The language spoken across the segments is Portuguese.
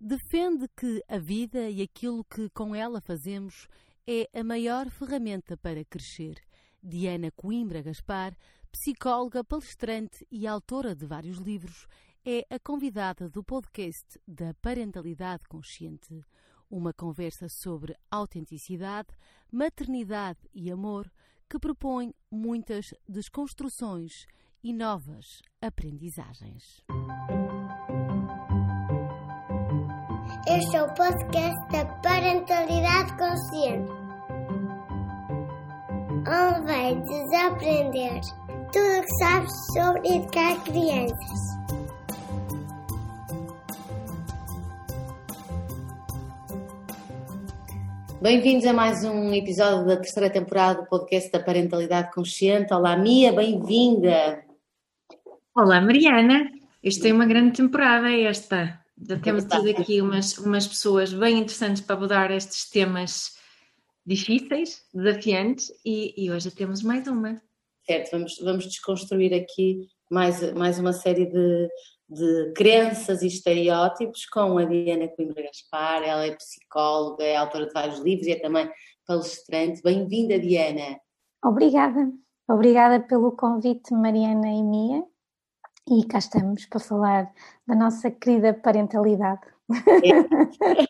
defende que a vida e aquilo que com ela fazemos é a maior ferramenta para crescer. Diana Coimbra Gaspar, psicóloga, palestrante e autora de vários livros, é a convidada do podcast da Parentalidade Consciente. Uma conversa sobre autenticidade, maternidade e amor que propõe muitas desconstruções e novas aprendizagens. Este é o podcast da Parentalidade Consciente, onde vai desaprender tudo o que sabes sobre educar crianças. Bem-vindos a mais um episódio da terceira temporada do podcast da Parentalidade Consciente. Olá, Mia, bem-vinda! Olá, Mariana! Isto é uma grande temporada esta. Já temos tido aqui umas, umas pessoas bem interessantes para abordar estes temas difíceis, desafiantes, e, e hoje temos mais uma. Certo, vamos, vamos desconstruir aqui mais, mais uma série de, de crenças e estereótipos com a Diana Coimbra Gaspar. Ela é psicóloga, é autora de vários livros e é também palestrante. Bem-vinda, Diana. Obrigada. Obrigada pelo convite, Mariana e Mia. E cá estamos para falar da nossa querida parentalidade.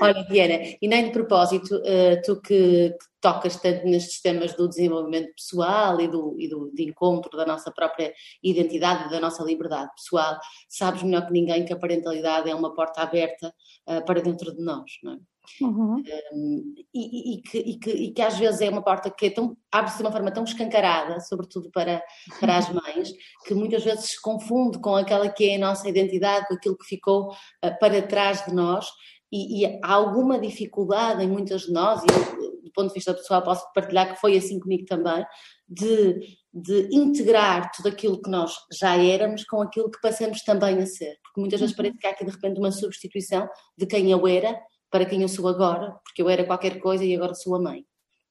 Olha, Diana, e nem de propósito, eh, tu que, tocas tanto nestes temas do desenvolvimento pessoal e do, e do encontro da nossa própria identidade, da nossa liberdade pessoal, sabes melhor que ninguém que a parentalidade é uma porta aberta uh, para dentro de nós, não é? Uhum. Um, e, e, que, e, que, e, que, às vezes é uma porta que é tão, abre-se de uma forma tão escancarada, sobretudo para, para as mães, que muitas vezes se confunde com aquela que é a nossa identidade, com aquilo que ficou uh, para trás de nós, e, há alguma dificuldade em muitas de nós, e eu, do ponto de vista pessoal posso partilhar que foi assim comigo também, de, de integrar tudo aquilo que nós já éramos com aquilo que passamos também a ser. Porque muitas vezes uhum. parece que há aqui de repente uma substituição de quem eu era para quem eu sou agora, porque eu era qualquer coisa e agora sou a mãe.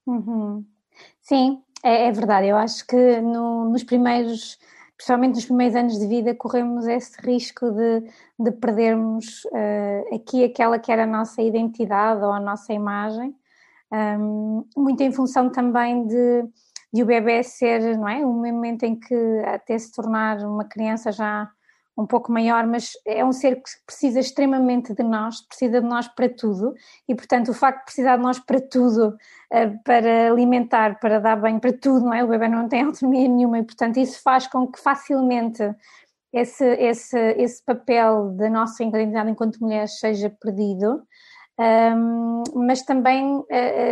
Uhum. Sim, é, é, verdade. Eu acho que no, nos primeiros, principalmente nos primeiros anos de vida, corremos esse risco de, de perdermos uh, aqui aquela que era a nossa identidade ou a nossa imagem, um, muito em função também de, de o bebê ser, não é? Um momento em que até se tornar uma criança já um pouco maior, mas é um ser que precisa extremamente de nós, precisa de nós para tudo, e portanto o facto de precisar de nós para tudo, eh, para alimentar, para dar bem, para tudo, não é? O bebê não tem autonomia nenhuma e portanto isso faz com que facilmente esse, esse, esse papel da nossa identidade enquanto mulher seja perdido, mas também uh,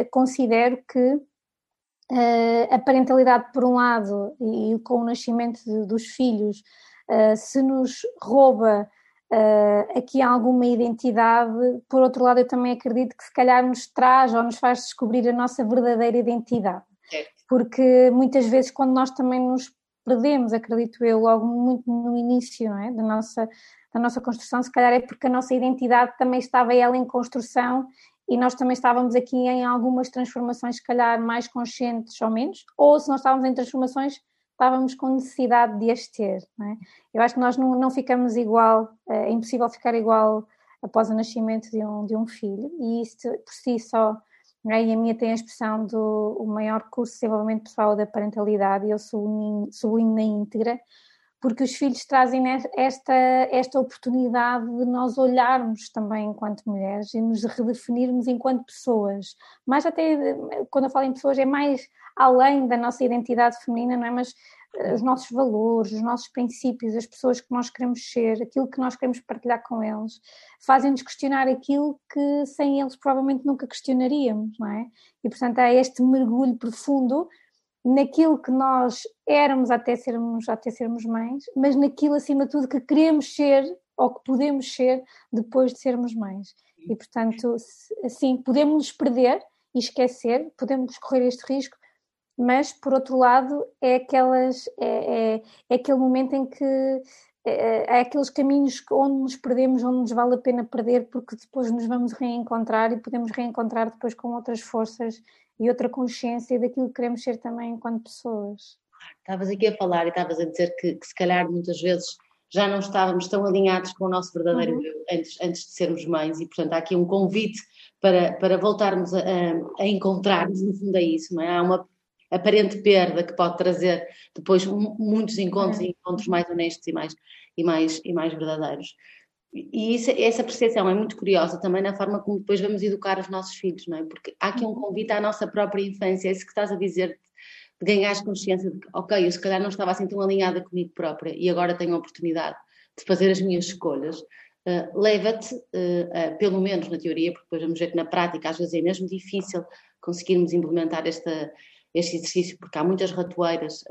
considero que a parentalidade por um lado e, com o nascimento dos filhos uh, se nos rouba uh, aqui alguma identidade, por outro lado, eu também acredito que se calhar nos traz ou nos faz descobrir a nossa verdadeira identidade. Porque muitas vezes, quando nós também nos perdemos, acredito eu, logo muito no início é? da, nossa, da nossa construção, se calhar é porque a nossa identidade também estava ela em construção e nós também estávamos aqui em algumas transformações, se calhar mais conscientes ou menos, ou se nós estávamos em transformações estávamos com necessidade de as ter. É? Eu acho que nós não, não ficamos igual, é impossível ficar igual após o nascimento de um, de um filho, e isso por si só, é? e a minha tem a expressão do o maior curso de desenvolvimento pessoal da parentalidade, e eu sublinho na íntegra, porque os filhos trazem esta, esta oportunidade de nós olharmos também enquanto mulheres e nos redefinirmos enquanto pessoas. Mais até, quando eu falo em pessoas, é mais além da nossa identidade feminina, não é? Mas eh, os nossos valores, os nossos princípios, as pessoas que nós queremos ser, aquilo que nós queremos partilhar com eles, fazem-nos questionar aquilo que sem eles provavelmente nunca questionaríamos, não é? E portanto há este mergulho profundo naquilo que nós éramos até sermos, até sermos mães, mas naquilo acima de tudo que queremos ser ou que podemos ser depois de sermos mães. E portanto, assim, podemos nos perder e esquecer, podemos correr este risco, mas por outro lado é aquelas é, é, é aquele momento em que é, é, aqueles caminhos onde nos perdemos, onde nos vale a pena perder, porque depois nos vamos reencontrar e podemos reencontrar depois com outras forças e outra consciência daquilo que queremos ser também enquanto pessoas. Estavas aqui a falar e estavas a dizer que, que se calhar muitas vezes já não estávamos tão alinhados com o nosso verdadeiro uhum. eu antes, antes de sermos mães e portanto há aqui um convite para, para voltarmos a, a, encontrar-nos, no fundo é isso, não é? Há uma aparente perda que pode trazer depois muitos encontros uhum. e encontros mais honestos e mais, e mais, e mais verdadeiros. E isso, essa percepção é muito curiosa também na forma como depois vamos educar os nossos filhos, não é? Porque há aqui um convite à nossa própria infância, é isso que estás a dizer, de ganhar consciência de que, ok, eu se calhar não estava assim tão alinhada comigo própria e agora tenho a oportunidade de fazer as minhas escolhas. Uh, leva-te, uh, uh, pelo menos na teoria, porque depois vamos ver que na prática às vezes é mesmo difícil conseguirmos implementar esta, este exercício, porque há muitas ratoeiras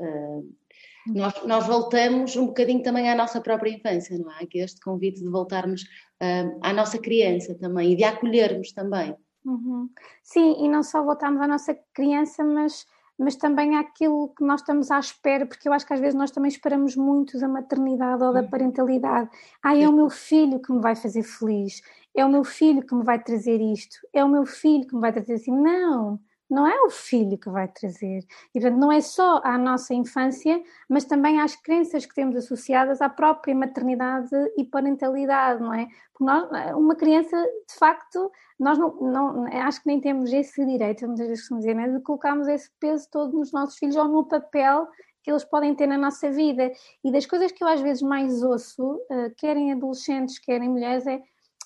nós, nós, voltamos um bocadinho também à nossa própria infância, não é? Aqui este convite de voltarmos uh, à nossa criança também e de acolhermos também. Uhum. Sim, e não só voltarmos à nossa criança, mas, mas também àquilo que nós estamos à espera, porque eu acho que às vezes nós também esperamos muito da maternidade ou da uhum. parentalidade. Ah, é o meu filho que me vai fazer feliz, é o meu filho que me vai trazer isto, é o meu filho que me vai trazer assim. Não! Não é o filho que vai trazer. E, portanto, não é só à nossa infância, mas também às crenças que temos associadas à própria maternidade e parentalidade, não é? Porque nós, uma criança, de facto, nós não, não, acho que nem temos esse direito, muitas vezes dizer, né, de colocarmos esse peso todo nos nossos filhos ou no papel que eles podem ter na nossa vida. E das coisas que eu às vezes mais ouço, uh, querem adolescentes, querem mulheres, é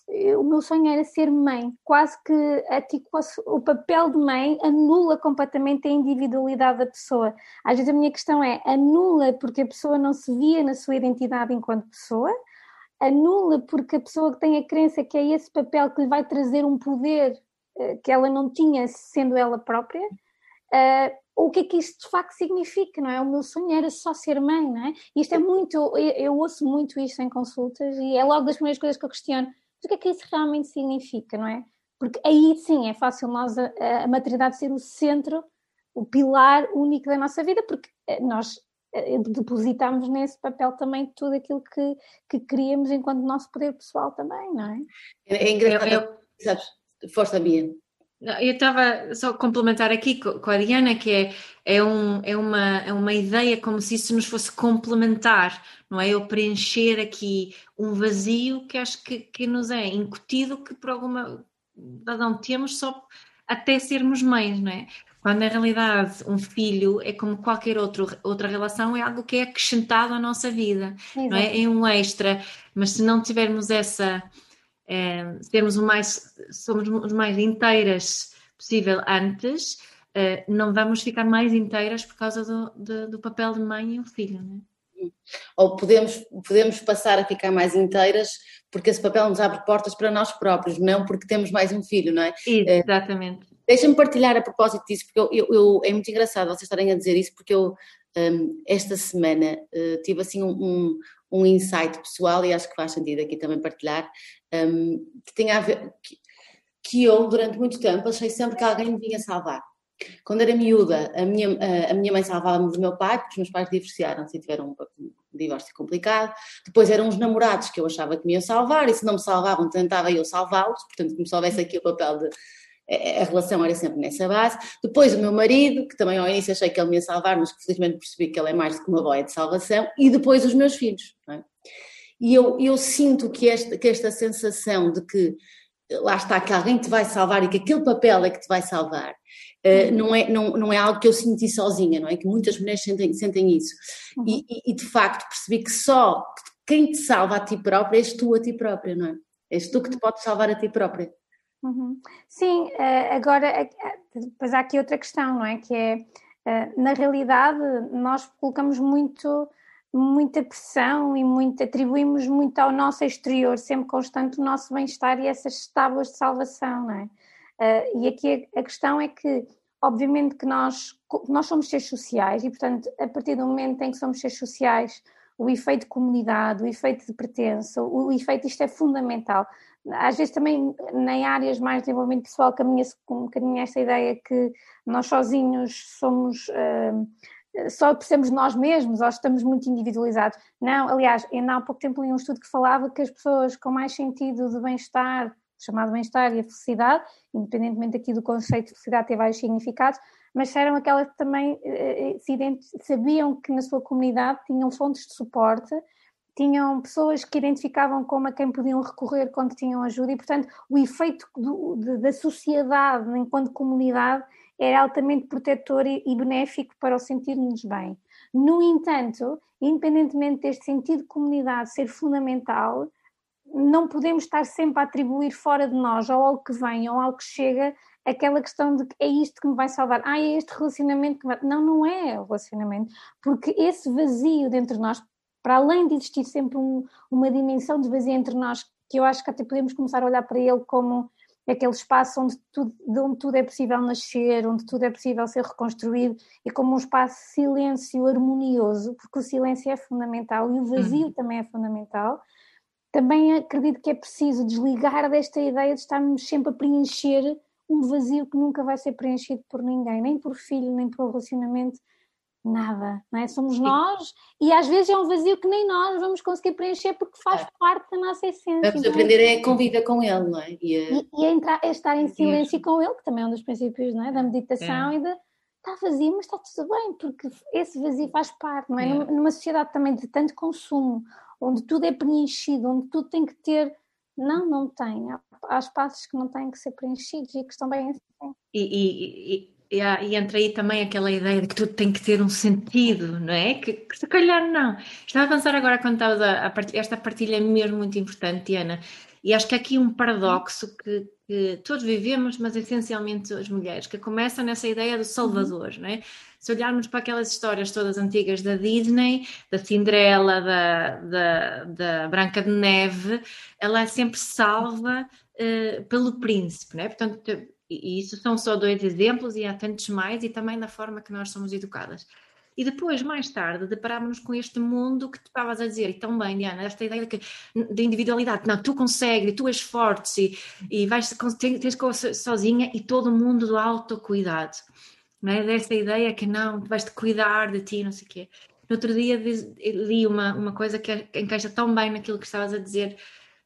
o meu sonho era ser mãe, quase que o papel de mãe anula completamente a individualidade da pessoa. Às vezes a minha questão é, anula porque a pessoa não se via na sua identidade enquanto pessoa, anula porque a pessoa tem a crença que é esse papel que lhe vai trazer um poder eh, que ela não tinha sendo ela própria, uh, o que é que isto de facto significa, não é? O meu sonho era só ser mãe, não é? Isto é muito, eu, eu ouço muito isto em consultas e é logo das primeiras coisas que eu questiono o que é que isso realmente significa, não é? Porque aí sim é fácil nós, a, a maternidade, ser o centro, o pilar único da nossa vida, porque eh, nós eh, depositamos nesse papel também tudo aquilo que, que queríamos enquanto nosso poder pessoal também, não é? É, é engraçado, eu, eu... sabes, força Bia. Eu estava só a complementar aqui com a Diana, que é, é, um, é, uma, é uma ideia como se isso nos fosse complementar, não é? Eu preencher aqui um vazio que acho que, que nos é incutido que por alguma razão temos só até sermos mães, não é? Quando na realidade um filho é como qualquer outro, outra relação, é algo que é acrescentado à nossa vida, Exato. não é? É um extra, mas se não tivermos essa é, sermos o mais, somos os mais inteiras possível antes, é, não vamos ficar mais inteiras por causa do, do, do papel de mãe e o filho, não é? Ou podemos, podemos passar a ficar mais inteiras porque esse papel nos abre portas para nós próprios, não porque temos mais um filho, não é? Exatamente. É, Deixa-me partilhar a propósito disso, porque eu, eu, eu, é muito engraçado vocês estarem a dizer isso, porque eu um, esta semana uh, tive assim um, um, um, insight pessoal e acho que faz sentido aqui também partilhar, um, que tem a ver, que, que, eu durante muito tempo achei sempre que alguém me vinha salvar. Quando era miúda, a minha, a, minha mãe salvava-me do meu pai, porque os meus pais divorciaram-se e tiveram um divórcio complicado. Depois eram os namorados que eu achava que me iam salvar, e se não me salvavam, tentava eu salvá-los, portanto, como se houvesse aqui o papel de a relação era sempre nessa base. Depois o meu marido, que também ao início achei que ele me ia salvar, mas felizmente percebi que ele é mais do que uma boia de salvação, e depois os meus filhos. É? E eu, eu sinto que esta, que esta sensação de que lá está, que alguém te vai salvar e que aquele papel é que te vai salvar, uh, não, é, não, não é algo que eu senti sozinha, não é? Que muitas mulheres sentem, sentem isso. Uhum. E, e, e, de facto percebi que só quem te salva a ti própria és tu a ti própria, não é? És tu que te podes salvar a ti própria. Uhum. Sim, eh, agora eh, depois há aqui outra questão, não é? Que é, eh, na realidade, nós colocamos muito, muita pressão e muito, atribuímos muito ao nosso exterior, sempre constante o nosso bem-estar e essas tábuas de salvação, não é? E aqui a questão é que, obviamente, que nós, nós somos seres sociais e, portanto, a partir do momento em que somos seres sociais, o efeito de comunidade, o efeito de pertença, o efeito, isto é fundamental às vezes também em áreas mais de desenvolvimento pessoal caminha-se com um bocadinho esta ideia que nós sozinhos somos uh, só percebemos nós mesmos ou estamos muito individualizados. Não, aliás, ainda há pouco tempo li um estudo que falava que as pessoas com mais sentido de bem-estar, chamado bem-estar e a felicidade, independentemente aqui do conceito de felicidade ter vários significados, mas eram aquelas que também uh, sabiam que na sua comunidade tinham fontes de suporte tinham pessoas que identificavam como a quem podiam recorrer quando tinham ajuda e, portanto, o efeito do, de, da sociedade enquanto comunidade era altamente protetor e, e benéfico para o sentir-nos bem. No entanto, independentemente deste sentido de comunidade ser fundamental, não podemos estar sempre a atribuir fora de nós ou algo que vem ou algo que chega aquela questão de que é isto que me vai salvar, ah, é este relacionamento que vai... Não, não é o relacionamento, porque esse vazio dentro de nós, para além de existir sempre um, uma dimensão de vazio entre nós, que eu acho que até podemos começar a olhar para ele como aquele espaço onde tudo, de onde tudo é possível nascer, onde tudo é possível ser reconstruído, e como um espaço de silêncio harmonioso, porque o silêncio é fundamental e o vazio uhum. também é fundamental. Também acredito que é preciso desligar desta ideia de estarmos sempre a preencher um vazio que nunca vai ser preenchido por ninguém, nem por filho, nem por relacionamento, nada, não é? Somos nós e às vezes é um vazio que nem nós vamos conseguir preencher porque faz é. parte da nossa essência. Vamos então, aprender é a conviver com ele, não é? E, a... e, e a entrar, a estar em silêncio com ele, que também é um dos princípios não é? da meditação é. e de está vazio, mas está tudo bem, porque esse vazio faz parte, não é? é. Numa, numa sociedade também de tanto consumo, onde tudo é preenchido, onde tudo tem que ter não, não tem. Há, espaços que não têm que ser preenchidos e que estão bem assim. E, e, e, e, entra aí também aquela ideia de que tudo tem que ter um sentido, não é? Que, que se calhar não. Estava a pensar agora quando estavas a, a partilha, esta partilha é mesmo muito importante, Ana. E acho que há aqui um paradoxo que, que, todos vivemos, mas essencialmente as mulheres, que começa nessa ideia do Salvador, uhum. não é? se olharmos para aquelas histórias todas antigas da Disney, da Cinderela, da, da, da Branca de Neve, ela é sempre salva uh, pelo príncipe, né? Portanto, e isso são só dois exemplos e há tantos mais, e também da forma que nós somos educadas. E depois, mais tarde, deparámos-nos com este mundo que tu estavas a dizer, e tão bem, Diana, esta ideia de, de individualidade, não, tu consegues, tu és forte, e, e vais, tens, tens sozinha, e todo mundo do autocuidado não é? Desta ideia que não, vais-te cuidar de ti, não sei o quê. No outro dia li uma, uma coisa que encaixa tão bem naquilo que estavas a dizer,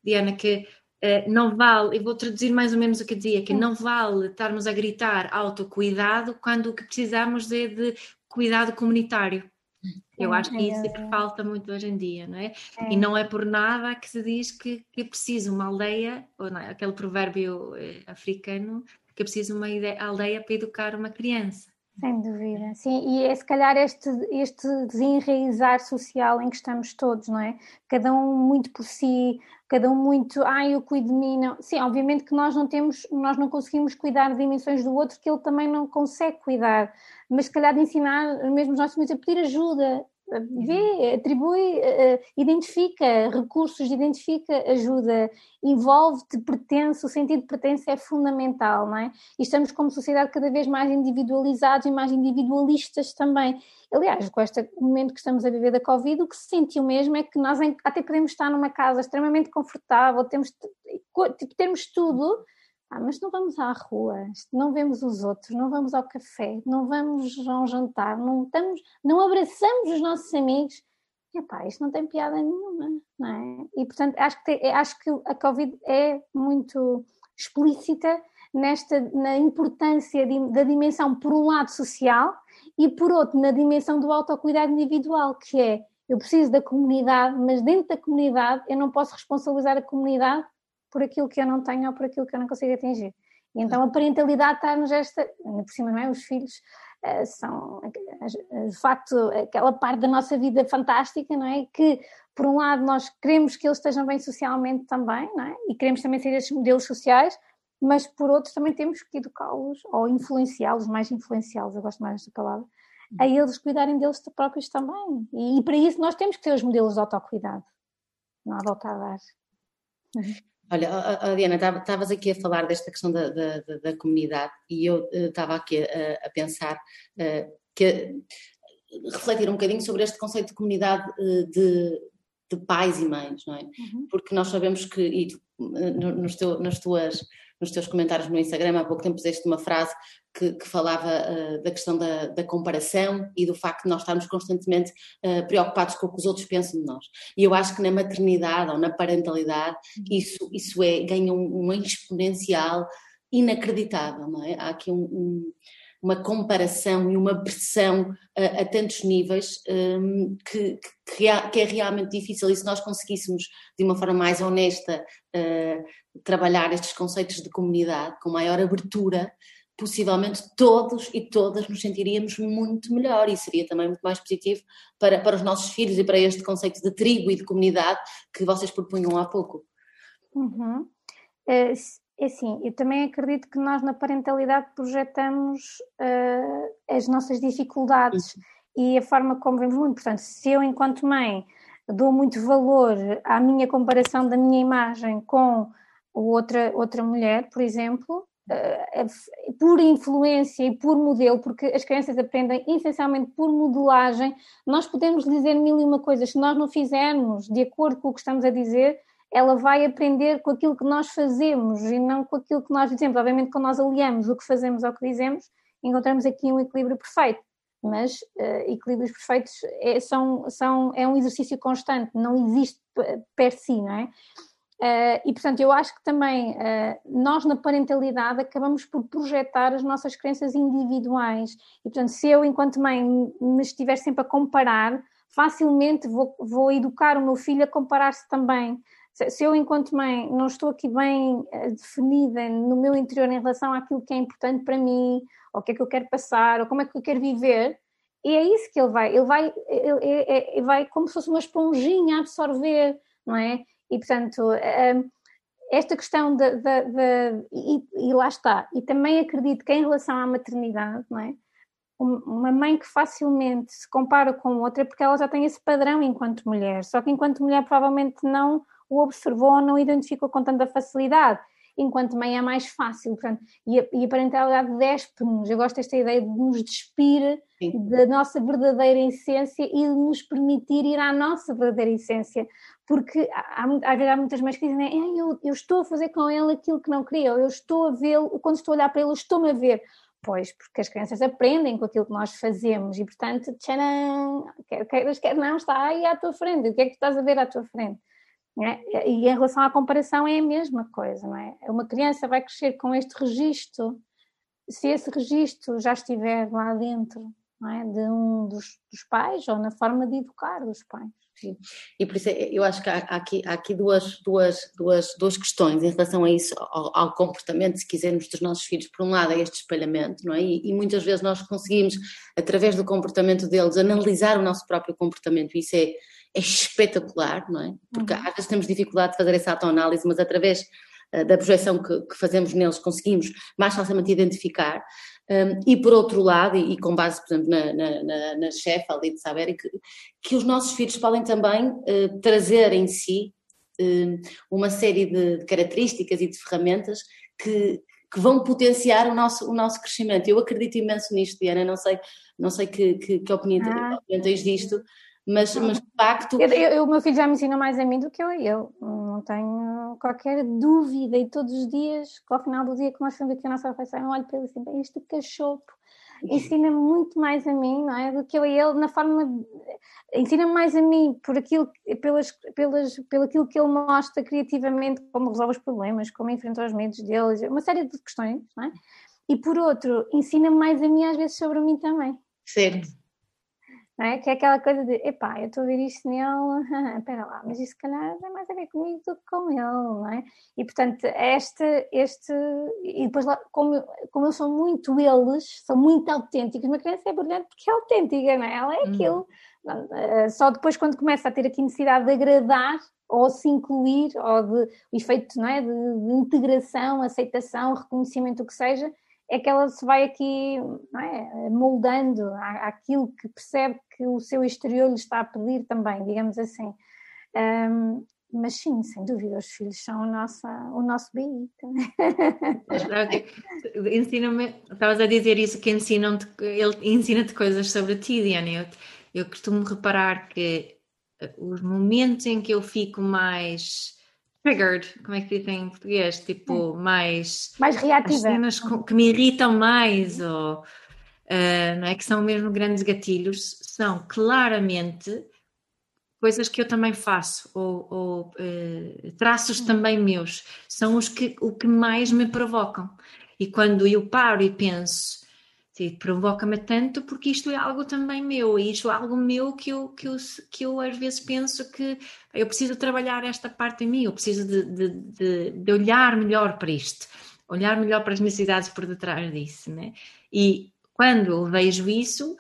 Diana, que não vale, e vou traduzir mais ou menos o que dizia, que não vale estarmos a gritar autocuidado quando o que precisamos é de cuidado comunitário. Eu acho que isso é que falta muito hoje em dia, não é? é? E não é por nada que se diz que, que é preciso uma aldeia, ou não, é? aquele provérbio eh, africano, que é preciso uma aldeia para educar uma criança. Sem dúvida, sim, e é se calhar este, este desenraizar social em que estamos todos, não é? Cada um muito por si, cada um muito, ah, eu cuido de mim, não. Sim, obviamente que nós não temos, nós não conseguimos cuidar de dimensões do outro que ele também não consegue cuidar, mas se calhar de ensinar mesmo os nossos filhos a pedir ajuda, vê, atribui, uh, identifica recursos, identifica ajuda, envolve-te, pertence, o sentido de pertença é fundamental, não é? E estamos como sociedade cada vez mais individualizados e mais individualistas também. Aliás, com este momento que estamos a viver da Covid, o que se sentiu mesmo é que nós até podemos estar numa casa extremamente confortável, temos, tipo, termos tudo, ah, mas não vamos à rua, não vemos os outros, não vamos ao café, não vamos a um jantar, não, estamos, não abraçamos os nossos amigos. Epá, isto não tem piada nenhuma, não é? E portanto acho que, acho que a Covid é muito explícita nesta, na importância de, da dimensão, por um lado, social e por outro, na dimensão do autocuidado individual, que é eu preciso da comunidade, mas dentro da comunidade eu não posso responsabilizar a comunidade por aquilo que eu não tenho ou por aquilo que eu não consigo atingir. E então a parentalidade está-nos esta, por cima, não é? Os filhos uh, são, de facto, aquela parte da nossa vida fantástica, não é? Que, por um lado, nós queremos que eles estejam bem socialmente também, não é? E queremos também ser esses modelos sociais, mas por outro também temos que educá-los ou influenciá-los, mais influenciá-los, eu gosto mais desta palavra, a eles cuidarem deles próprios também. E, e para isso nós temos que ter os modelos de autocuidado. Não há volta a dar. Olha, Diana, estavas aqui a falar desta questão da, da, da comunidade e eu estava aqui a, a pensar uh, que refletir um bocadinho sobre este conceito de comunidade uh, de, de, pais e mães, não é? Uhum. Porque nós sabemos que, e nos, teu, nas tuas nos teus comentários no Instagram, há pouco tempo puseste uma frase que, que falava uh, da questão da, da, comparação e do facto de nós estarmos constantemente uh, preocupados com o que os outros pensam de nós. E eu acho que na maternidade ou na parentalidade uhum. isso, isso é, ganha um, uma exponencial inacreditável, não é? Há aqui um, um uma comparação e uma pressão a, a tantos níveis um, que, que, é realmente difícil. E se nós conseguíssemos, de uma forma mais honesta, uh, trabalhar estes conceitos de comunidade com maior abertura, possivelmente todos e todas nos sentiríamos muito melhor e seria também muito mais positivo para, para os nossos filhos e para este conceito de tribo e de comunidade que vocês propunham há pouco. Uhum. É, assim, eu também acredito que nós na parentalidade projetamos uh, as nossas dificuldades uhum. e a forma como vemos muito. Portanto, se eu, enquanto mãe, dou muito valor à minha comparação da minha imagem com outra, outra mulher, por exemplo, uh, por influência e por modelo, porque as crianças aprendem essencialmente por modelagem, nós podemos dizer mil e uma coisas, se nós não fizermos de acordo com o que estamos a dizer, ela vai aprender com aquilo que nós fazemos e não com aquilo que nós dizemos. Obviamente, quando nós aliamos o que fazemos ao que dizemos, encontramos aqui um equilíbrio perfeito. Mas uh, equilíbrios perfeitos é, são, são, é um exercício constante, não existe per si, não é? Uh, e portanto, eu acho que também uh, nós na parentalidade acabamos por projetar as nossas crenças individuais. E portanto, se eu, enquanto mãe, me estiver sempre a comparar, facilmente vou, vou educar o meu filho a comparar-se também se eu, enquanto mãe, não estou aqui bem eh, definida no meu interior em relação àquilo que é importante para mim, ou o que é que eu quero passar, ou como é que eu quero viver, e é isso que ele vai, ele vai, ele, ele, ele vai como se fosse uma esponjinha a absorver, não é? E portanto, eh, esta questão de e, e, lá está, e também acredito que em relação à maternidade, não é? Uma mãe que facilmente se compara com outra é porque ela já tem esse padrão enquanto mulher, só que enquanto mulher provavelmente não o observou ou não identificou com tanta facilidade, enquanto mãe é mais fácil, portanto, e a, e a parentalidade despe-nos, eu gosto desta ideia de nos despir Sim. da nossa verdadeira essência e de nos permitir ir à nossa verdadeira essência, porque há, há, há muitas mães que dizem, eu, eu estou a fazer com ele aquilo que não queria, eu estou a vê-lo, quando estou a olhar para ele, estou-me a ver, Pois, porque as crianças aprendem com aquilo que nós fazemos e, portanto, tcharam, quer queiras, quer não, está aí à tua frente. O que é que tu estás a ver à tua frente? É? E em relação à comparação é a mesma coisa, não é? Uma criança vai crescer com este registro, se esse registro já estiver lá dentro é? de um dos, dos, pais ou na forma de educar dos pais. Sim. E por isso é, eu acho que há, aqui, há aqui duas, duas, duas, duas questões em relação a isso, ao, ao, comportamento, se quisermos, dos nossos filhos. Por um lado, é este espalhamento, não é? E, e, muitas vezes nós conseguimos, através do comportamento deles, analisar o nosso próprio comportamento. Isso é é espetacular, não é? Porque uhum. às vezes temos dificuldade de fazer essa autoanálise, mas através uh, da projeção que, que, fazemos neles conseguimos mais facilmente identificar. Um, e por outro lado, e, e, com base, por exemplo, na, na, na, na chefe ali de saber, que, que os nossos filhos podem também uh, trazer em si uh, uma série de, de, características e de ferramentas que, que vão potenciar o nosso, o nosso crescimento. Eu acredito imenso nisto, Diana, não sei, não sei que, que, que opinião, ah. tens disto, mas, mas de facto. Eu, o meu filho já me ensina mais a mim do que eu a ele, não tenho qualquer dúvida. E todos os dias, ao final do dia que nós fazemos aqui a nossa refeição, eu olho para ele assim: bem, este cachorro ensina muito mais a mim, não é? Do que eu a ele, na forma. Ensina-me mais a mim por aquilo, pelas, pelas, pelo aquilo que ele mostra criativamente, como resolve os problemas, como enfrenta os medos deles, uma série de questões, não é? E por outro, ensina-me mais a mim às vezes sobre mim também. Certo é? Que é aquela coisa de, epá, eu estou a ver isto nele, espera lá, mas isso se calhar tem mais a ver comigo do que com ele, não é? E portanto, este, este, e depois lá, como, como eu sou muito eles, são muito autênticos, uma criança é brilhante porque é autêntica, não é? Ela é aquilo. Uhum. Só depois quando começa a ter aqui necessidade de agradar ou se incluir, ou de o efeito não é? de, de integração, aceitação, reconhecimento, o que seja, é que ela se vai aqui é, moldando aquilo que percebe que o seu exterior lhe está a pedir também, digamos assim. Um, mas sim, sem dúvida, os filhos são o nosso, o nosso BI Ensina-me, estavas a dizer isso, que ensinam ele ensina-te coisas sobre ti, Diana. Eu, eu costumo reparar que eh, os momentos em que eu fico mais triggered, como é que dizem em português? Tipo, mais. Mais reativa. cenas que me irritam mais, ou. Uh, não é que são mesmo grandes gatilhos, são claramente coisas que eu também faço, ou, ou uh, traços também meus, são os que, o que mais me provocam. E quando eu paro e penso, provoca-me tanto porque isto é algo também meu, e isto é algo meu que eu, que eu, que eu às vezes penso que eu preciso trabalhar esta parte em mim, eu preciso de, de, de, de olhar melhor para isto, olhar melhor para as necessidades por detrás disso, né? E quando eu vejo isso,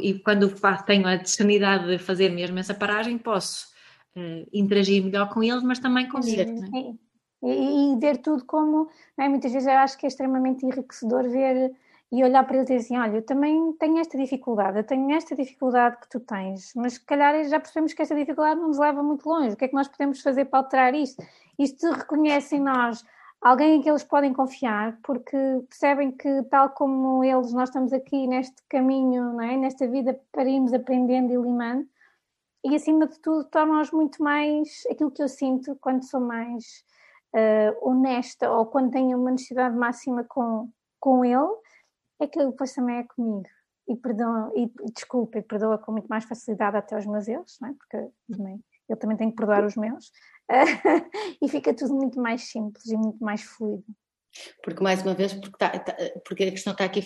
e quando tenho a discernidade de fazer mesmo essa paragem, posso uh, interagir melhor com eles, mas também comigo. Né? E, e, ver tudo como, é? muitas vezes eu acho que é extremamente enriquecedor ver e olhar para ele e dizer assim: Olha, eu também tenho esta dificuldade, eu tenho esta dificuldade que tu tens, mas se calhar já percebemos que esta dificuldade não nos leva muito longe. O que é que nós podemos fazer para alterar isto? Isto reconhece em nós alguém em que eles podem confiar, porque percebem que, tal como eles, nós estamos aqui neste caminho, não é? nesta vida para irmos aprendendo e limando, e acima de tudo, torna-nos muito mais aquilo que eu sinto quando sou mais uh, honesta ou quando tenho uma necessidade máxima com, com ele é que ele depois também é comigo. E perdoa, e desculpa, e perdoa com muito mais facilidade até os meus erros, não é? porque também, eu também tenho que perdoar os meus, e fica tudo muito mais simples e muito mais fluido. Porque, mais uma vez, porque, tá, tá, porque a questão está aqui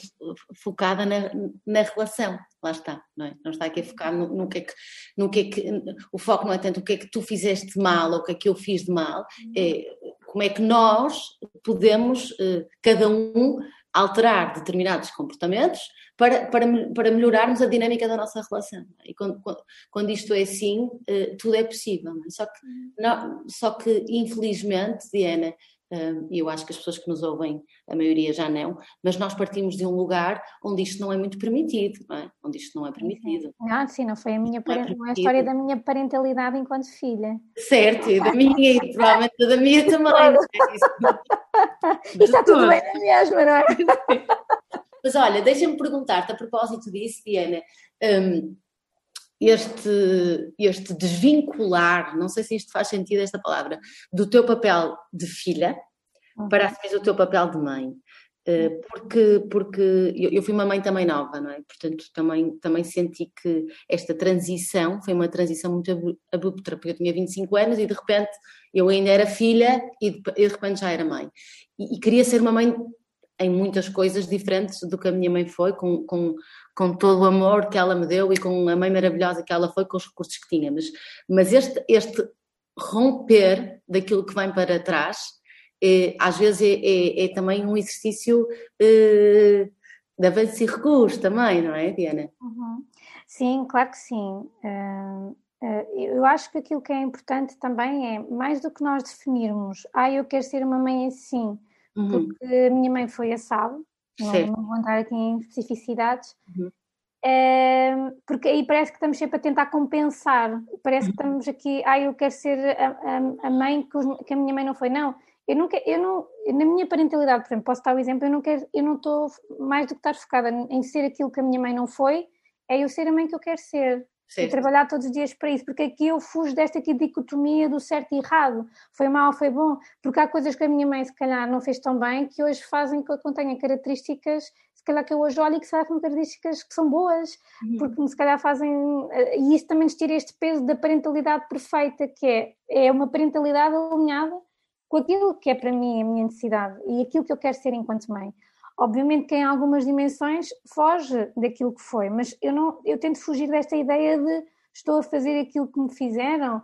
focada na, na relação, lá está, não é? Não está aqui a focar no, no, que é que, no que é que. O foco não é tanto o que é que tu fizeste mal ou o que é que eu fiz de mal, é como é que nós podemos, eh, cada um, alterar determinados comportamentos para, para, para melhorarmos a dinâmica da nossa relação. E quando, quando isto é assim, eh, tudo é possível. É? Só, que, não, só que, infelizmente, Diana, e eu acho que as pessoas que nos ouvem, a maioria já não, mas nós partimos de um lugar onde isto não é muito permitido, não é? Onde isto não é permitido. Não, sim, não foi a minha não é a história da minha parentalidade enquanto filha. Certo, e da minha e provavelmente da minha também. Isto está tudo bem na mesma, não é? Mas olha, deixa-me perguntar-te a propósito disso, Diana. Um, este, este desvincular, não sei se isto faz sentido esta palavra, do teu papel de filha uhum. para assumir o teu papel de mãe. Eh, porque, porque eu, fui uma mãe também nova, não é? Portanto, também, também senti que esta transição foi uma transição muito abrupta, porque eu tinha 25 anos e de repente eu ainda era filha e de, e de repente já era mãe. E, e, queria ser uma mãe em muitas coisas diferentes do que a minha mãe foi, com, com, com todo o amor que ela me deu e com a mãe maravilhosa que ela foi, com os recursos que tinha. Mas, mas este, este romper daquilo que vem para trás, é, às vezes é, é, é, também um exercício é, de avanço e recurso também, não é, Diana? Uhum. Sim, claro que sim. Uh, uh, eu acho que aquilo que é importante também é, mais do que nós definirmos, ah, eu quero ser uma mãe assim, uhum. porque a minha mãe foi assado, não, não, vou entrar aqui em especificidades, uhum. é, porque aí parece que estamos sempre a tentar compensar, parece que uhum. estamos aqui, ah, eu quero ser a, a, a mãe que, os, que, a minha mãe não foi, não, eu quero, eu não, na minha parentalidade, por exemplo, posso dar o exemplo, eu não quero, eu não estou mais do que estar focada em ser aquilo que a minha mãe não foi, é eu ser a mãe que eu quero ser. Certo. E trabalhar todos os dias para isso, porque aqui eu fujo desta aqui dicotomia do certo e errado, foi mal, foi bom, porque há coisas que a minha mãe se calhar não fez tão bem que hoje fazem que eu contenha características, se calhar que eu hoje olho e que se calhar são características que são boas, uhum. porque se calhar fazem, eh, e isso também nos tira este peso da parentalidade perfeita, que é, é uma parentalidade alinhada com aquilo que é para mim a minha necessidade e aquilo que eu quero ser enquanto mãe. Obviamente que em algumas dimensões foge daquilo que foi, mas eu não, eu tento fugir desta ideia de estou a fazer aquilo que me fizeram,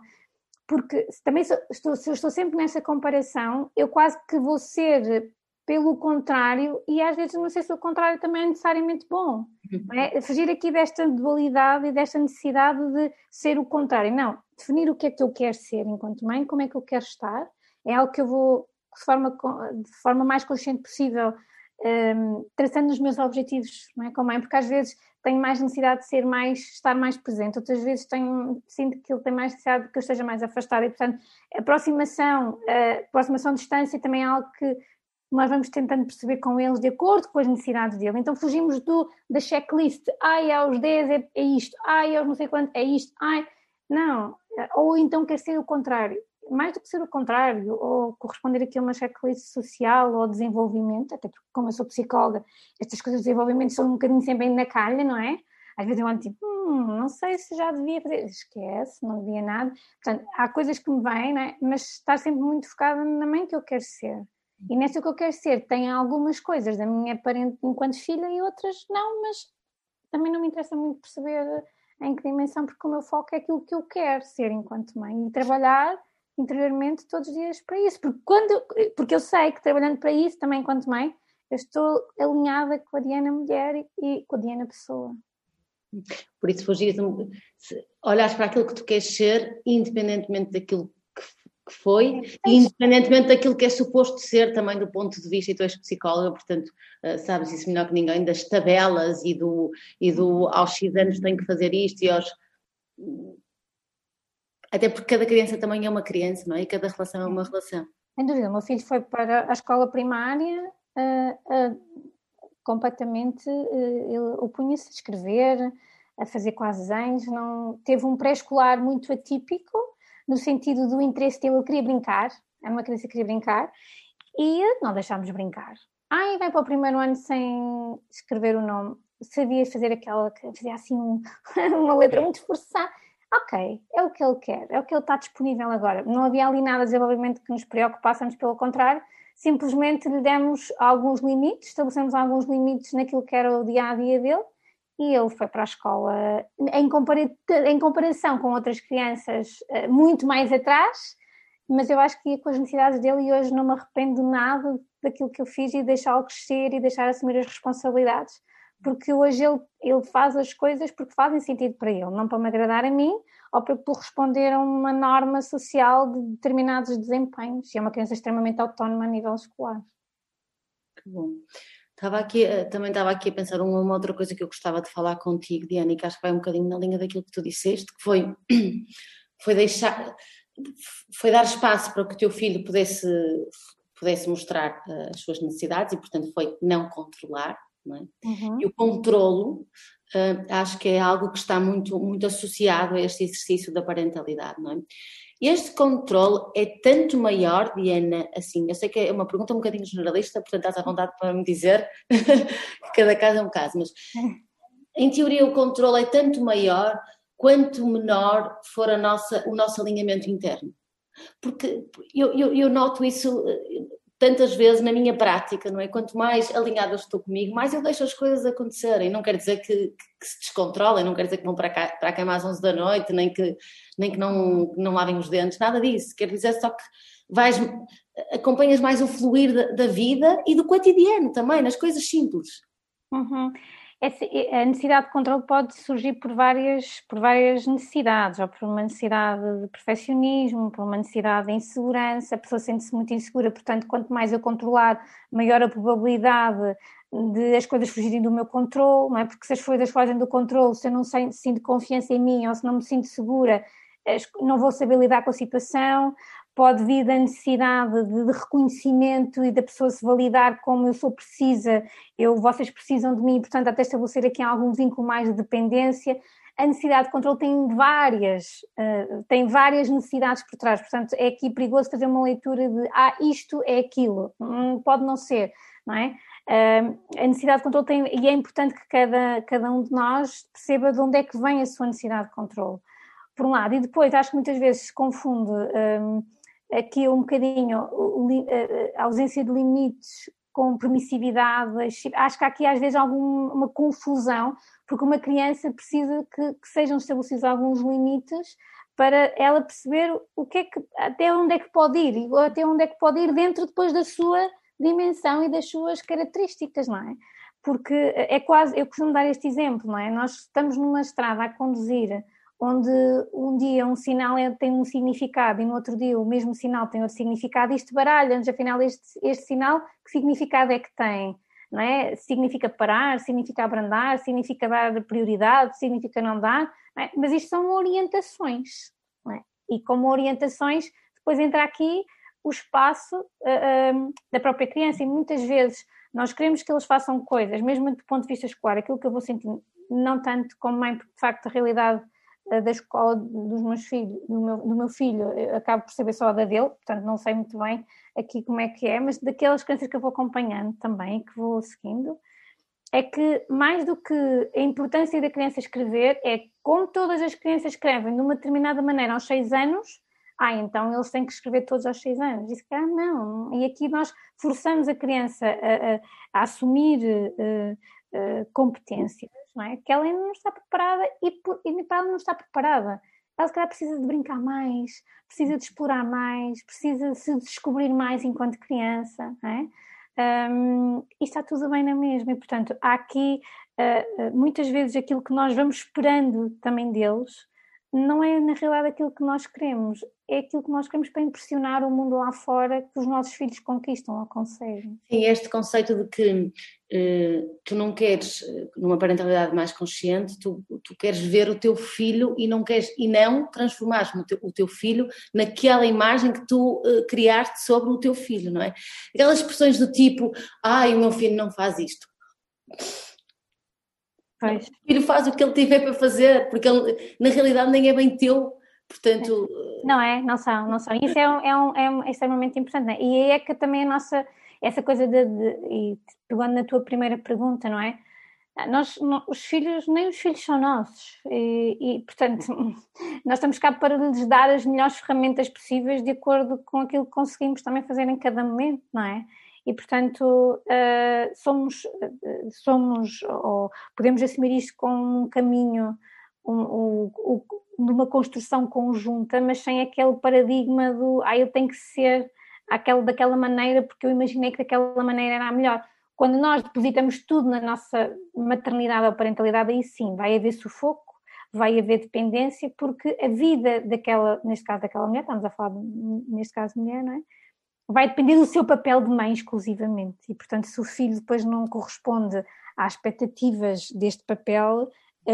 porque também se, estou, se eu estou sempre nessa comparação, eu quase que vou ser pelo contrário, e às vezes não sei se o contrário também é necessariamente bom. É? Fugir aqui desta dualidade e desta necessidade de ser o contrário. Não, definir o que é que eu quero ser enquanto mãe, como é que eu quero estar, é algo que eu vou de forma, de forma mais consciente possível um, traçando os meus objetivos não é, com a mãe, porque às vezes tenho mais necessidade de ser mais, estar mais presente, outras vezes tenho, sinto que ele tem mais necessidade de que eu esteja mais afastada e, portanto, aproximação, a aproximação de distância também é algo que nós vamos tentando perceber com eles de acordo com as necessidades dele. Então fugimos do, da checklist, ai, aos 10 é, é isto, ai, aos não sei quanto é isto, ai, não, ou então quer ser o contrário mais do que ser o contrário, ou corresponder aqui a uma checklist social ou desenvolvimento, até porque, como eu sou psicóloga, estas coisas de desenvolvimento são um bocadinho sempre na calha, não é? Às vezes eu ando tipo, hum, não sei se já devia fazer, esquece, não devia nada. Portanto, há coisas que me vêm, é? mas estar sempre muito focada na mãe que eu quero ser. E nessa que eu quero ser, tem algumas coisas da minha parente enquanto filha e outras não, mas também não me interessa muito perceber em que dimensão, porque o meu foco é aquilo que eu quero ser enquanto mãe e trabalhar interiormente todos os dias para isso, porque, quando, porque eu sei que trabalhando para isso também enquanto mãe, eu estou alinhada com a Diana mulher e, e com a Diana pessoa. Por isso, fugir, se olhares para aquilo que tu queres ser, independentemente daquilo que, foi, e independentemente daquilo que é suposto ser também do ponto de vista, e tu és psicóloga, portanto, uh, sabes isso melhor que ninguém, das tabelas e do, e do aos X anos tenho que fazer isto e aos. Até porque cada criança também é uma criança, não é? E cada relação é uma relação. Sem dúvida, o meu filho foi para a escola primária uh, uh, completamente, uh, ele opunha-se a escrever, a fazer quase desenhos, não, teve um pré-escolar muito atípico, no sentido do interesse dele, ele queria brincar, era uma criança que queria brincar, e não deixámos brincar. Ai, vai para o primeiro ano sem escrever o nome, sabia fazer aquela, fazia assim um, uma letra muito forçada, ok, é o que ele quer, é o que ele está disponível agora. Não havia ali nada de desenvolvimento que nos preocupássemos, pelo contrário, simplesmente lhe demos alguns limites, estabelecemos alguns limites naquilo que era o dia a dia dele e ele foi para a escola em, compara em comparação com outras crianças eh, muito mais atrás, mas eu acho que ia com as necessidades dele e hoje não me arrependo nada daquilo que eu fiz e deixá-lo crescer e deixar assumir as responsabilidades porque hoje ele, ele faz as coisas porque fazem sentido para ele, não para me agradar a mim ou para corresponder a uma norma social de determinados desempenhos. E é uma criança extremamente autónoma a nível escolar. Que bom. Estava aqui, eh, também estava aqui a pensar uma, outra coisa que eu gostava de falar contigo, Diana, e que acho que vai um bocadinho na linha daquilo que tu disseste, que foi, foi deixar, foi dar espaço para que o teu filho pudesse, pudesse mostrar uh, as suas necessidades e, portanto, foi não controlar, é? Uhum. E o controlo uh, acho que é algo que está muito, muito associado a este exercício da parentalidade, não é? Este controle é tanto maior, Diana, assim, eu sei que é uma pergunta um bocadinho generalista, portanto estás à vontade para me dizer que cada caso é um caso, mas em teoria o controle é tanto maior quanto menor for a nossa, o nosso alinhamento interno. Porque eu, eu, eu noto isso tantas vezes na minha prática, não é? Quanto mais alinhada estou comigo, mais eu deixo as coisas acontecerem. Não quer dizer que, que, se descontrolem, não quer dizer que vão para, cá, para a cama às 11 da noite, nem que, nem que não, não lavem os dentes, nada disso. Quer dizer só que vais, acompanhas mais o fluir da, da vida e do cotidiano também, nas coisas simples. Uhum a necessidade de controle pode surgir por várias, por várias necessidades, ou por uma necessidade de perfeccionismo, por uma necessidade de insegurança, a pessoa sente-se muito insegura, portanto, quanto mais eu controlar, maior a probabilidade de as coisas fugirem do meu controle, não é? Porque se as coisas fogem do controle, se eu não sinto confiança em mim ou se não me sinto segura, não vou saber lidar com a situação, pode vir da necessidade de, de, reconhecimento e da pessoa se validar como eu sou precisa, eu, vocês precisam de mim, portanto, até estabelecer aqui algum vínculo mais de dependência. A necessidade de controle tem várias, uh, tem várias necessidades por trás, portanto, é aqui perigoso fazer uma leitura de ah, isto é aquilo, hum, pode não ser, não é? Uh, a necessidade de controle tem, e é importante que cada, cada um de nós perceba de onde é que vem a sua necessidade de controle, por um lado, e depois acho que muitas vezes se confunde. Um, aqui um bocadinho a ausência de limites com permissividade, acho que há aqui às vezes alguma confusão, porque uma criança precisa que, que, sejam estabelecidos alguns limites para ela perceber o que é que, até onde é que pode ir, e até onde é que pode ir dentro depois da sua dimensão e das suas características, não é? Porque é quase, eu costumo dar este exemplo, não é? Nós estamos numa estrada a conduzir onde um dia um sinal é, tem um significado e no outro dia o mesmo sinal tem outro significado, isto baralha-nos, afinal este, este sinal, que significado é que tem? Não é? Significa parar, significa abrandar, significa dar prioridade, significa não dar, não é? mas isto são orientações, é? e como orientações depois entra aqui o espaço uh, uh, da própria criança e muitas vezes nós queremos que eles façam coisas, mesmo do ponto de vista escolar, aquilo que eu vou sentir, não tanto como mãe, porque de facto a realidade da escola dos meus filhos, do meu, do meu filho, acabo por saber só da dele, portanto não sei muito bem aqui como é que é, mas daquelas crianças que eu vou acompanhando também, que vou seguindo, é que mais do que a importância da criança escrever, é como todas as crianças escrevem de uma determinada maneira aos seis anos, ah, então eles têm que escrever todos aos seis anos. Disse que, ah, não. E aqui nós forçamos a criança a, a, a assumir uh, uh, competências, não é? Que ela ainda não está preparada e, por, e para ela não está preparada. Ela se calhar precisa de brincar mais, precisa de explorar mais, precisa de se descobrir mais enquanto criança, não é? Um, e está tudo bem na mesma, e portanto há aqui uh, muitas vezes aquilo que nós vamos esperando também deles não é na realidade aquilo que nós queremos, é aquilo que nós queremos para impressionar o mundo lá fora que os nossos filhos conquistam ou conseguem. Sim, este conceito de que uh, tu não queres, numa parentalidade mais consciente, tu, tu queres ver o teu filho e não queres e não transformar o teu, o teu filho naquela imagem que tu uh, criaste sobre o teu filho, não é? Aquelas expressões do tipo, ai, o meu filho não faz isto Pois. O filho faz o que ele tiver para fazer, porque ele, na realidade nem é bem teu, portanto... Não é, não são, não são. Isso é, um, é, um, é, um, é extremamente importante, né? E é que também a nossa, essa coisa de, de e pegando na tua primeira pergunta, não é? Nós, os filhos, nem os filhos são nossos e, e, portanto, nós estamos cá para lhes dar as melhores ferramentas possíveis de acordo com aquilo que conseguimos também fazer em cada momento, não é? e, portanto, uh, somos, somos, ou podemos assumir isto como um caminho, um, um, um, numa construção conjunta, mas sem aquele paradigma do, ah, eu tenho que ser aquele, daquela maneira porque eu imaginei que daquela maneira era a melhor. Quando nós depositamos tudo na nossa maternidade ou parentalidade, aí sim, vai haver sufoco, vai haver dependência, porque a vida daquela, neste caso daquela mulher, estamos a falar neste caso mulher, não é? vai depender do seu papel de mãe exclusivamente. E, portanto, se o filho depois não corresponde às expectativas deste papel,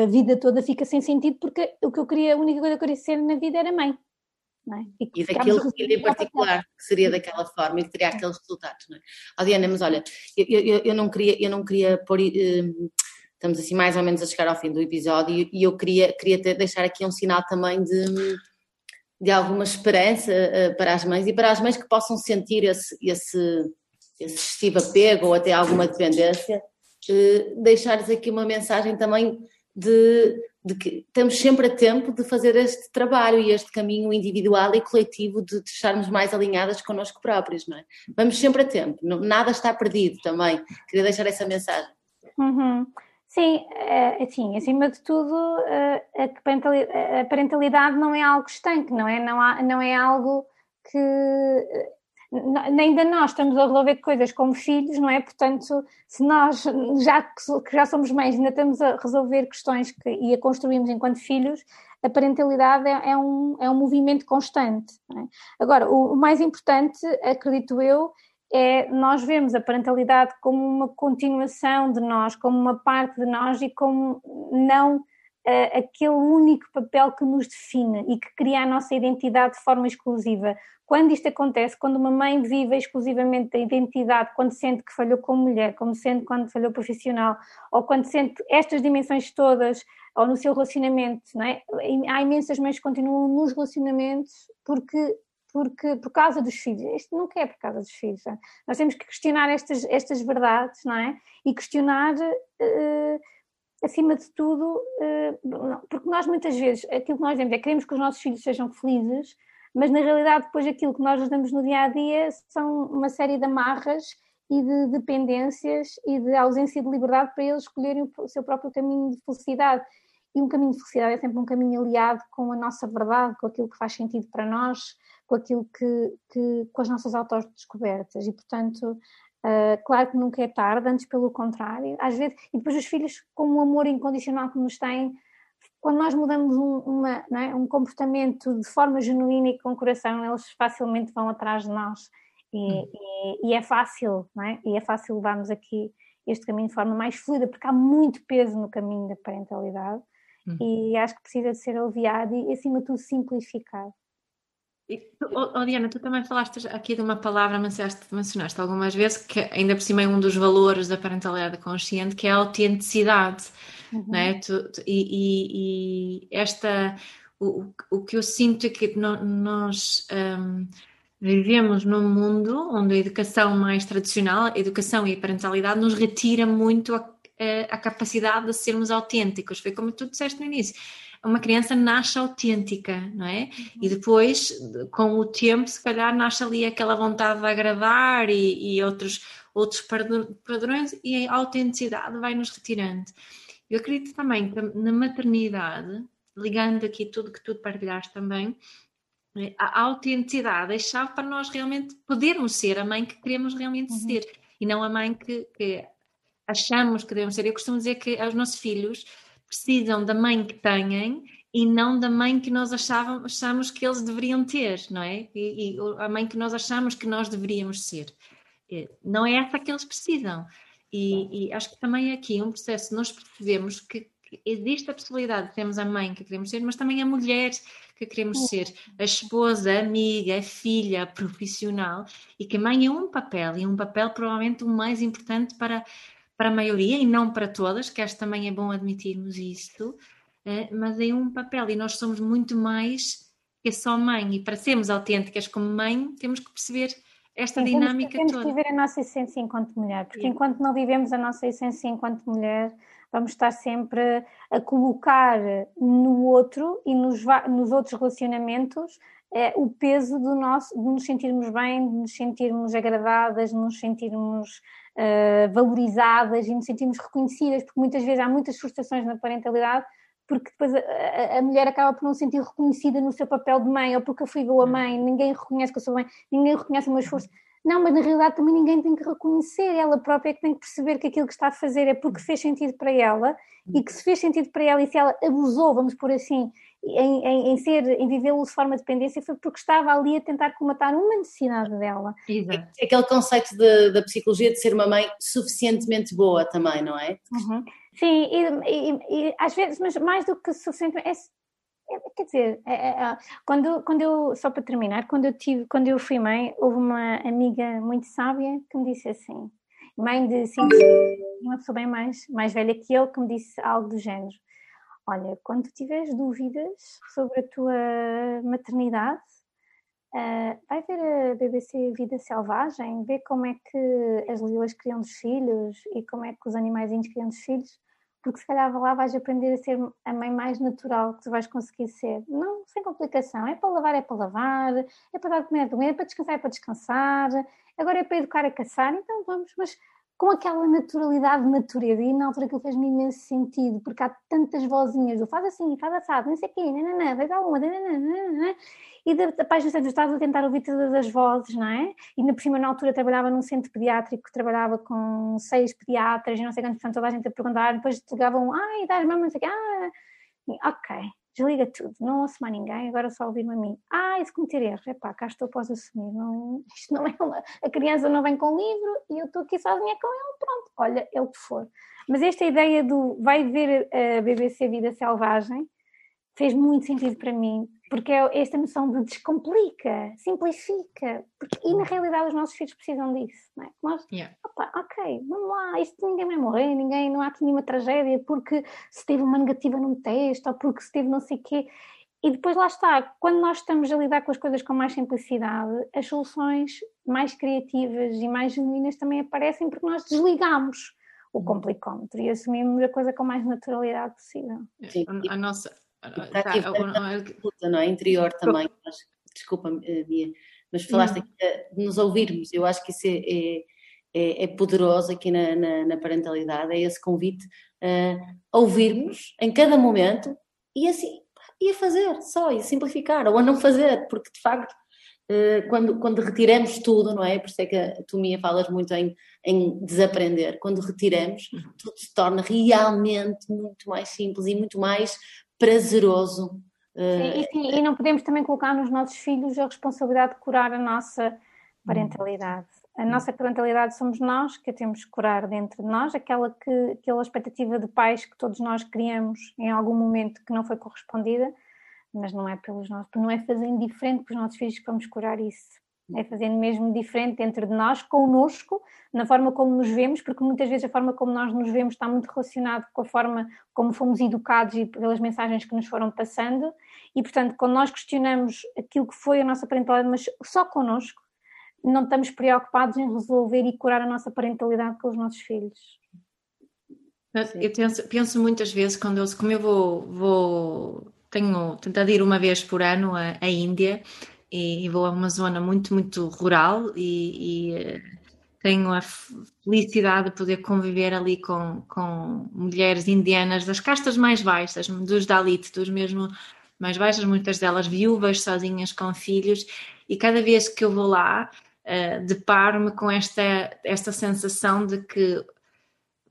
a vida toda fica sem sentido, porque o que eu queria, a única coisa que eu queria ser na vida era mãe. É? E, e daquele filho em particular, que seria daquela forma e que teria aqueles resultados. Não é? Oh, Diana, mas olha, eu, eu, eu, não queria, eu não queria pôr. Um, estamos assim mais ou menos a chegar ao fim do episódio e eu queria, queria ter, deixar aqui um sinal também de de alguma esperança uh, para as mães e para as mães que possam sentir esse, esse, esse excessivo apego ou até alguma dependência, uh, deixar-lhes aqui uma mensagem também de, de, que estamos sempre a tempo de fazer este trabalho e este caminho individual e coletivo de, estarmos mais alinhadas connosco próprios, não é? Vamos sempre a tempo, nada está perdido também. Queria deixar essa mensagem. Uhum. Sim, é, assim, acima de tudo, eh, a parentalidade não é algo estanque, não é? Não, há, não é algo que nem de nós estamos a resolver coisas como filhos, não é? Portanto, se nós já que já somos mães ainda estamos a resolver questões que, e a construirmos enquanto filhos, a parentalidade é, é um, é um movimento constante. É? Agora, o, o mais importante, acredito eu, é nós vemos a parentalidade como uma continuação de nós, como uma parte de nós e como não uh, aquele único papel que nos define e que cria a nossa identidade de forma exclusiva. Quando isto acontece, quando uma mãe vive exclusivamente a identidade, quando sente que falhou como mulher, como sente quando falhou profissional, ou quando sente estas dimensões todas, ou no seu relacionamento, não é? há imensas mães que continuam nos relacionamentos porque porque, por causa dos filhos. Isto nunca é por causa dos filhos. É? Nós temos que questionar estas, estas verdades, não é? E questionar, uh, acima de tudo, uh, porque nós muitas vezes, aquilo que nós dizemos é queremos que os nossos filhos sejam felizes, mas na realidade depois aquilo que nós damos no dia a dia são uma série de amarras e de dependências e de ausência de liberdade para eles escolherem o seu próprio caminho de felicidade. E um caminho de felicidade é sempre um caminho aliado com a nossa verdade, com aquilo que faz sentido para nós, com aquilo que, que com as nossas autodescobertas e portanto uh, claro que nunca é tarde, antes pelo contrário, às vezes, e depois os filhos com o amor incondicional que nos têm, quando nós mudamos um, uma, é? um comportamento de forma genuína e com coração, eles facilmente vão atrás de nós e, hum. e, e é fácil, não é? E é fácil levarmos aqui este caminho de forma mais fluida, porque há muito peso no caminho da parentalidade hum. e acho que precisa de ser aliviado e, acima de tudo, simplificado. Oh, Diana, tu também falaste aqui de uma palavra, mencionaste, mencionaste algumas vezes, que ainda por cima é um dos valores da parentalidade consciente, que é a autenticidade. Uhum. Né? Tu, tu, e, e, e, esta, o, o que eu sinto é que no, nós um, vivemos num mundo onde a educação mais tradicional, a educação e a parentalidade, nos retira muito a, a, a capacidade de sermos autênticos. Foi como tu disseste no início uma criança nasce autêntica, não é? Uhum. E depois, com o tempo, se calhar nasce ali aquela vontade de agradar e, e outros, outros padrões e a autenticidade vai nos retirando. Eu acredito também que na maternidade, ligando aqui tudo que tu partilhaste também, é, a autenticidade é chave para nós realmente podermos ser a mãe que queremos realmente uhum. ser e não a mãe que, que achamos que devemos ser. Eu costumo dizer que os nossos filhos precisam da mãe que têm e não da mãe que nós achávamos, achamos que eles deveriam ter, não é? E, e, a mãe que nós achamos que nós deveríamos ser. É, não é essa que eles precisam. E, e acho que também é aqui um processo, nós percebemos que, que existe a possibilidade de termos a mãe que queremos ser, mas também a mulher que queremos ser, a esposa, a amiga, a filha, a profissional, e que a mãe é um papel, e um papel provavelmente o mais importante para para a maioria e não para todas, que acho que também é bom admitirmos isso, eh, mas é um papel e nós somos muito mais que só mãe e para sermos autênticas como mãe temos que perceber esta Sim, dinâmica temos, toda. Temos que viver a nossa essência enquanto mulher, porque Sim. enquanto não vivemos a nossa essência enquanto mulher, vamos estar sempre a colocar no outro e nos, nos outros relacionamentos é, o peso do nosso, de nos sentirmos bem, de nos sentirmos agradadas, de nos sentirmos uh, valorizadas e nos sentirmos reconhecidas, porque muitas vezes há muitas frustrações na parentalidade porque depois a, a, mulher acaba por não se sentir reconhecida no seu papel de mãe, ou porque eu fui boa mãe, ninguém reconhece que eu sou mãe, ninguém reconhece o meu esforço. Não, mas na realidade também ninguém tem que reconhecer, ela própria é que tem que perceber que aquilo que está a fazer é porque fez sentido para ela e que se fez sentido para ela e se ela abusou, vamos por assim, em, em, em, ser, em vivê-lo de forma de dependência foi porque estava ali a tentar comatar uma necessidade dela. Exato. Aquele conceito de, da psicologia de ser uma mãe suficientemente boa também, não é? Uhum. Sim, e, e, e, às vezes, mas mais do que suficientemente, é, é, quer dizer, é, é, quando, quando eu, só para terminar, quando eu, tive, quando eu fui mãe, houve uma amiga muito sábia que me disse assim, mãe de cinco uma pessoa bem mais, mais velha que eu, que me disse algo do género Olha, quando tiveres dúvidas sobre a tua maternidade, uh, vai ver a BBC Vida Selvagem, vê como é que as leoas criam dos filhos e como é que os animaizinhos criam dos filhos, porque se calhar lá vais aprender a ser a mãe mais natural que tu vais conseguir ser. Não, sem complicação. É para lavar, é para lavar, é para dar de comer, é, comer, é para descansar, é para descansar, agora é para educar, a caçar, então vamos, mas com aquela naturalidade de natureza, e na altura aquilo fez-me imenso sentido, porque há tantas vozinhas, do faz assim, faz assado, não sei o quê, nananã, vai dar uma, nananã, e da, da página do Estado a tentar ouvir todas as vozes, não é? E ainda por cima, na altura, trabalhava num centro pediátrico, trabalhava com seis pediatras, e não sei quantos, portanto, toda a gente a perguntar, depois chegavam, ai, dás mamãe, não sei o quê, ah, ok, desliga tudo, não ouço mais ninguém, agora só ouvir-me a mim. Ah, e se cometer erros, epá, cá estou, posso assumir, não, isto não é uma, a criança não vem com livro e eu estou aqui sozinha com ele, pronto, olha, o que for. Mas esta ideia do vai ver a BBC Vida Selvagem fez muito sentido para mim, porque é esta noção de descomplica, simplifica, porque, e na realidade os nossos filhos precisam disso, não é? Nós, yeah. opa, ok, vamos lá, isto ninguém vai morrer, ninguém, não há aqui nenhuma tragédia porque se teve uma negativa num texto ou porque se teve não sei o quê. E depois lá está, quando nós estamos a lidar com as coisas com mais simplicidade, as soluções mais criativas e mais genuínas também aparecem porque nós desligamos o uhum. complicómetro e assumimos a coisa com mais naturalidade possível. Sim. A, a nossa Tá, tá, luta, não é? Interior também. Mas, desculpa, Bia, mas falaste aqui de nos ouvirmos. Eu acho que isso é, é, é, é poderoso aqui na, na, na, parentalidade. É esse convite a ouvirmos em cada momento e assim, e a fazer só, e a simplificar, ou a não fazer, porque de facto. Quando, quando retiramos tudo, não é? Por isso é que tu, Mia, falas muito em, em desaprender. Quando retiramos, uhum. tudo se torna realmente muito mais simples e muito mais prazeroso. Sim, e, eh, sim, e, não podemos também colocar nos nossos filhos a responsabilidade de curar a nossa parentalidade. A hum. nossa parentalidade somos nós que a temos que curar dentro de nós, aquela, que, aquela expectativa de pais que todos nós criamos em algum momento que não foi correspondida, mas não é pelos nossos, não é fazendo diferente para os nossos filhos que vamos curar isso é fazendo mesmo diferente dentro de nós, connosco, na forma como nos vemos, porque muitas vezes a forma como nós nos vemos está muito relacionado com a forma como fomos educados e pelas mensagens que nos foram passando, e portanto, quando nós questionamos aquilo que foi a nossa parentalidade, mas só connosco, não estamos preocupados em resolver e curar a nossa parentalidade com os nossos filhos. Eu penso, penso muitas vezes, quando eu, como eu vou, vou tenho tentado ir uma vez por ano à, à Índia e, e, vou a uma zona muito, muito rural e, e eh, tenho a felicidade de poder conviver ali com, com mulheres indianas das castas mais baixas, dos Dalit, dos mesmo mais baixas, muitas delas viúvas, sozinhas com filhos, e cada vez que eu vou lá, uh, deparo-me com esta, esta sensação de que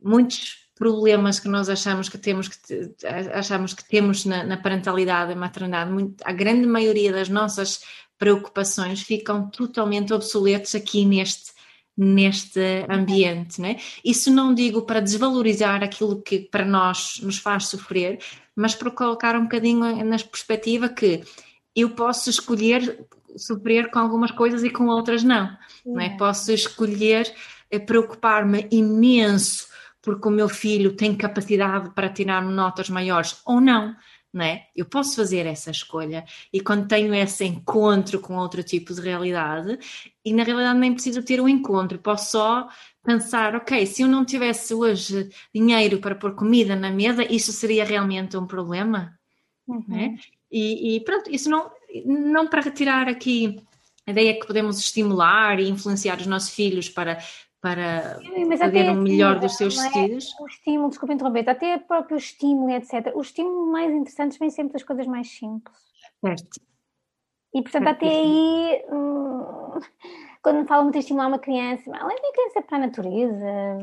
muitos problemas que nós achamos que temos que achamos que temos na, na parentalidade e maternidade, muito, a grande maioria das nossas preocupações ficam totalmente obsoletos aqui neste neste ambiente, né? Isso não digo para desvalorizar aquilo que para nós nos faz sofrer, mas para colocar um bocadinho na perspectiva que eu posso escolher sofrer com algumas coisas e com outras não, não é? Posso escolher eh, preocupar-me imenso porque o meu filho tem capacidade para tirar notas maiores ou não, né? Eu posso fazer essa escolha e quando tenho esse encontro com outro tipo de realidade, e na realidade nem preciso ter um encontro, posso só pensar, ok, se eu não tivesse hoje dinheiro para pôr comida na mesa, isso seria realmente um problema, uhum. né? E, e, pronto, isso não, não para retirar aqui a ideia que podemos estimular e influenciar os nossos filhos para para Sim, fazer o melhor dos seus é sentidos. O estímulo, desculpa interromper, até o próprio estímulo, etc. Os estímulos mais interessantes vêm sempre das coisas mais simples. Certo. E portanto, certo. até aí, hum, quando falam muito de estimular uma criança, leva a criança para a natureza,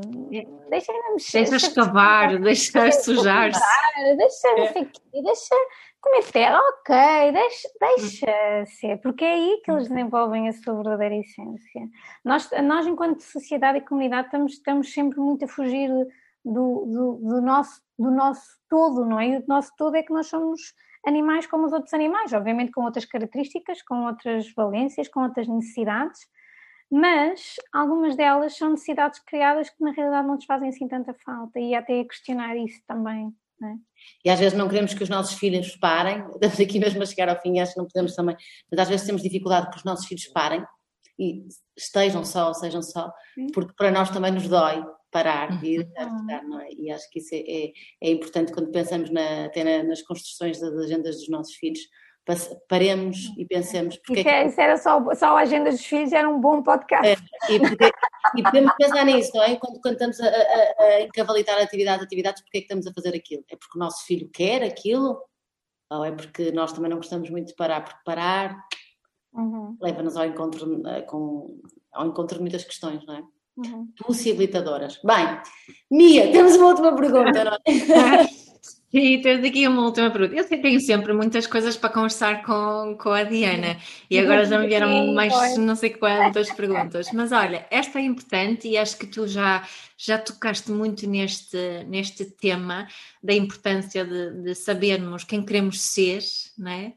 deixa-a mexer. Deixa escavar, deixa sujar-se. Deixa, não sei o quê, deixa comer terra, ok, deixa, deixa ser, porque é aí que eles desenvolvem a sua verdadeira essência. Nós, nós enquanto sociedade e comunidade, estamos, estamos sempre muito a fugir do, do, do, nosso, do nosso todo, não é? E o nosso todo é que nós somos animais como os outros animais, obviamente com outras características, com outras valências, com outras necessidades, mas algumas delas são necessidades criadas que na realidade não nos fazem assim tanta falta e até a questionar isso também. É? E às vezes não queremos que os nossos filhos parem, estamos aqui mesmo a chegar ao fim e acho que não podemos também, mas às vezes temos dificuldade que os nossos filhos parem e estejam só, sejam só, porque para nós também nos dói parar e ir uhum. não é? E acho que isso é, é, é importante quando pensamos na, até na, nas construções das agendas dos nossos filhos, paremos e pensemos porque isso, é, isso era só, só a agenda dos filhos, era um bom podcast. É, e, porque, e podemos pensar nisso, não é? Quando, quando estamos a, a, a encavalitar atividades, atividades, porque é que estamos a fazer aquilo? É porque o nosso filho quer aquilo? Ou é porque nós também não gostamos muito de parar? Porque parar uhum. leva-nos ao encontro, eh, com, ao encontro de muitas questões, não é? Uhum. Possibilitadoras. Bem, Mia, temos uma última pergunta, não é? Sim, tens aqui uma última pergunta. Eu tenho sempre muitas coisas para conversar com, com a Diana e agora já me vieram mais não sei quantas perguntas. Mas olha, esta é importante e acho que tu já, já tocaste muito neste, neste tema da importância de, de sabermos quem queremos ser, não é?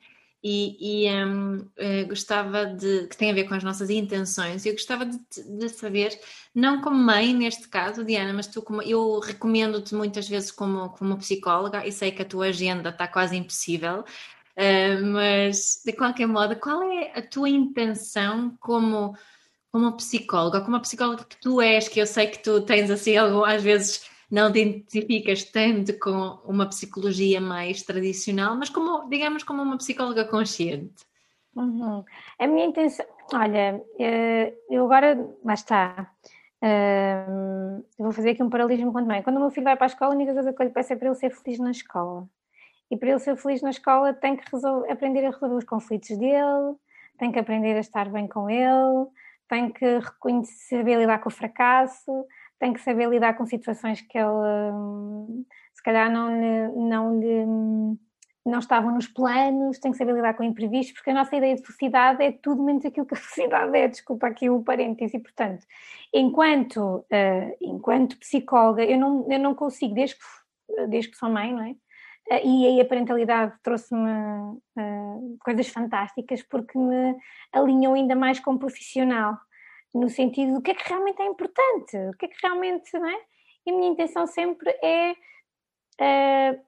E, e um, eh, gostava de, que tem a ver com as nossas intenções, eu gostava de, de, saber, não como mãe neste caso, Diana, mas tu como, eu recomendo-te muitas vezes como, como psicóloga e sei que a tua agenda está quase impossível, uh, mas de qualquer modo, qual é a tua intenção como, como psicóloga, como a psicóloga que tu és, que eu sei que tu tens assim às vezes não te identificas tanto com uma psicologia mais tradicional, mas como, digamos, como uma psicóloga consciente. Uhum. A minha intenção, olha, eh, eu agora, lá está, eh, eu vou fazer aqui um paralelismo com a mãe. Quando o meu filho vai para a escola, a única coisa que eu lhe peço é para ele ser feliz na escola. E para ele ser feliz na escola, tem que resolver, aprender a resolver os conflitos dele, tem que aprender a estar bem com ele, tem que reconhecer, saber lidar com o fracasso, tem que saber lidar com situações que ele se calhar não lhe, não lhe não estavam nos planos, tem que saber lidar com imprevistos, porque a nossa ideia de felicidade é tudo menos aquilo que a felicidade é, desculpa aqui o parênteses, e portanto, enquanto, uh, enquanto psicóloga, eu não, eu não consigo, desde que, desde que sou mãe, não é? Uh, e aí a parentalidade trouxe-me uh, coisas fantásticas porque me alinhou ainda mais como profissional no sentido do que é que realmente é importante, o que é que realmente, não é? E a minha intenção sempre é uh,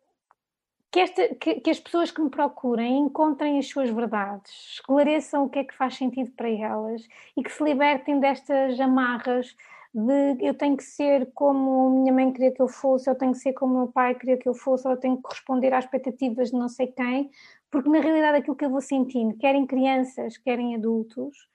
que, esta, que, que, as pessoas que me procurem encontrem as suas verdades, esclareçam o que é que faz sentido para elas e que se libertem destas amarras de eu tenho que ser como minha mãe queria que eu fosse, eu tenho que ser como meu pai queria que eu fosse, ou eu tenho que corresponder às expectativas de não sei quem, porque na realidade aquilo que eu vou sentindo, querem crianças, querem adultos,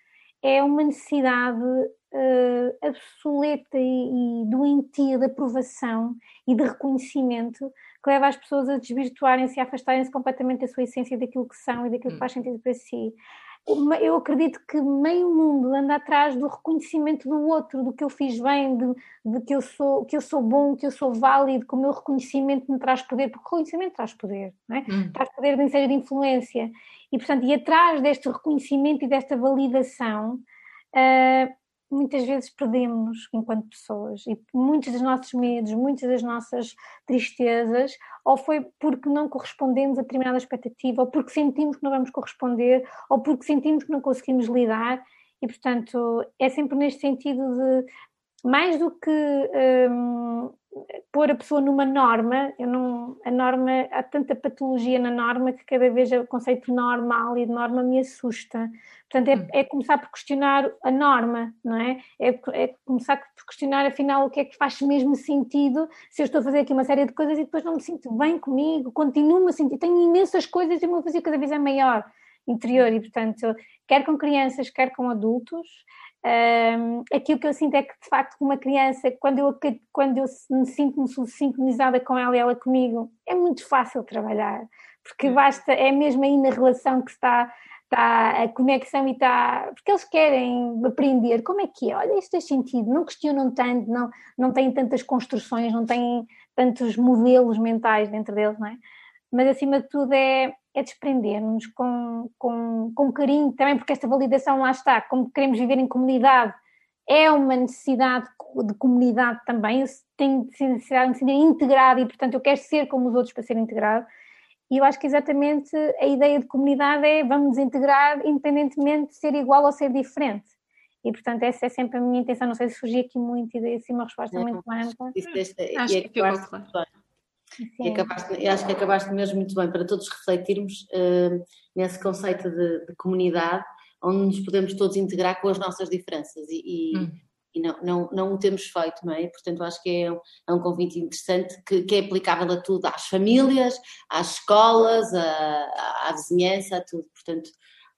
é uma necessidade uh, obsoleta e, e doentia de aprovação e de reconhecimento que leva as pessoas a desvirtuarem-se e a afastarem-se completamente da sua essência daquilo que são e daquilo que hum. faz sentido para si eu acredito que meio mundo anda atrás do reconhecimento do outro, do que eu fiz bem, de, de, que, eu sou, que eu sou bom, que eu sou válido, que o meu reconhecimento me traz poder, porque o reconhecimento traz poder, não é? Hum. traz poder de de influência. E, portanto, e atrás deste reconhecimento e desta validação, uh, muitas vezes perdemos enquanto pessoas. E muitos dos nossos medos, muitas das nossas tristezas, ou foi porque não correspondemos a determinada expectativa, ou porque sentimos que não vamos corresponder, ou porque sentimos que não conseguimos lidar, e portanto é sempre neste sentido de mais do que hum, pôr a pessoa numa norma, eu não, a norma, há tanta patologia na norma que cada vez o conceito normal e de norma me assusta. Portanto, é, hum. é começar por questionar a norma, não é? é? é? começar por questionar, afinal, o que é que faz mesmo sentido se eu estou a fazer aqui uma série de coisas e depois não me sinto bem comigo, continuo-me a sentir, tenho imensas coisas e o meu vazio cada vez é maior interior e, portanto, quer com crianças, quer com adultos, um, aquilo que eu sinto é que, de facto, uma criança, quando eu, quando eu me sinto sincronizada com ela e ela comigo, é muito fácil trabalhar, porque basta, é mesmo aí na relação que está, está a conexão e está. Porque eles querem aprender como é que é, olha, isto tem sentido, não questionam tanto, não, não têm tantas construções, não têm tantos modelos mentais dentro deles, não é? Mas acima de tudo é é desprender-nos com, com, com carinho, também porque esta validação lá está, como queremos viver em comunidade, é uma necessidade de comunidade também, eu tenho necessidade de sentir integrado e, portanto, eu quero ser como os outros para ser integrado. E eu acho que exatamente a ideia de comunidade é vamos nos integrar independentemente de ser igual ou ser diferente. E, portanto, essa é sempre a minha intenção. Não sei se surgi aqui muito e dei assim uma resposta muito ampla. Acho que ficou claro. E acabaste, acho que acabaste mesmo muito bem para todos refletirmos uh, nesse conceito de, de, comunidade, onde nos podemos todos integrar com as nossas diferenças e, e, hum. e não, não, não o temos feito, não é? Portanto, acho que é um, é um convite interessante que, que, é aplicável a tudo, às famílias, às escolas, à, à vizinhança, a tudo. Portanto,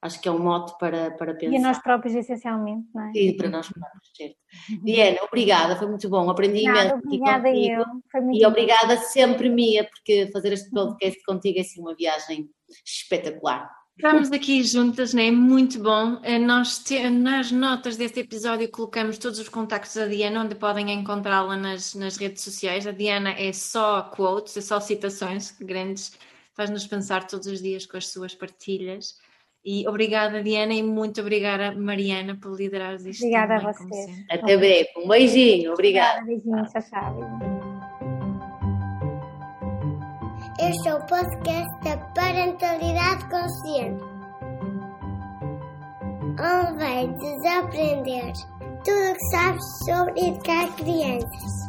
acho que é um mote para, para pensar. E a nós próprios, essencialmente, não é? Sim, para nós próprios, certo. Diana, obrigada, foi muito bom, aprendi Nada, imenso. Obrigada eu. Foi muito e obrigada sempre, Mia, porque fazer este podcast contigo é assim uma viagem espetacular. Estamos aqui juntas, né? Muito bom. Eh, nós te, nas notas deste episódio colocamos todos os contactos da Diana, onde podem encontrá-la nas, nas redes sociais. A Diana é só quotes, é só citações grandes, faz-nos pensar todos os dias com as suas partilhas. E obrigada, Diana, e muito obrigada, Mariana, por liderar isto. Obrigada também, a vocês. Até breve. Um beijinho. Obrigada. Um beijinho. Tchau, tchau. Este é o podcast da Parentalidade Consciente. Onde vai desaprender tudo o que sabes sobre educar crianças.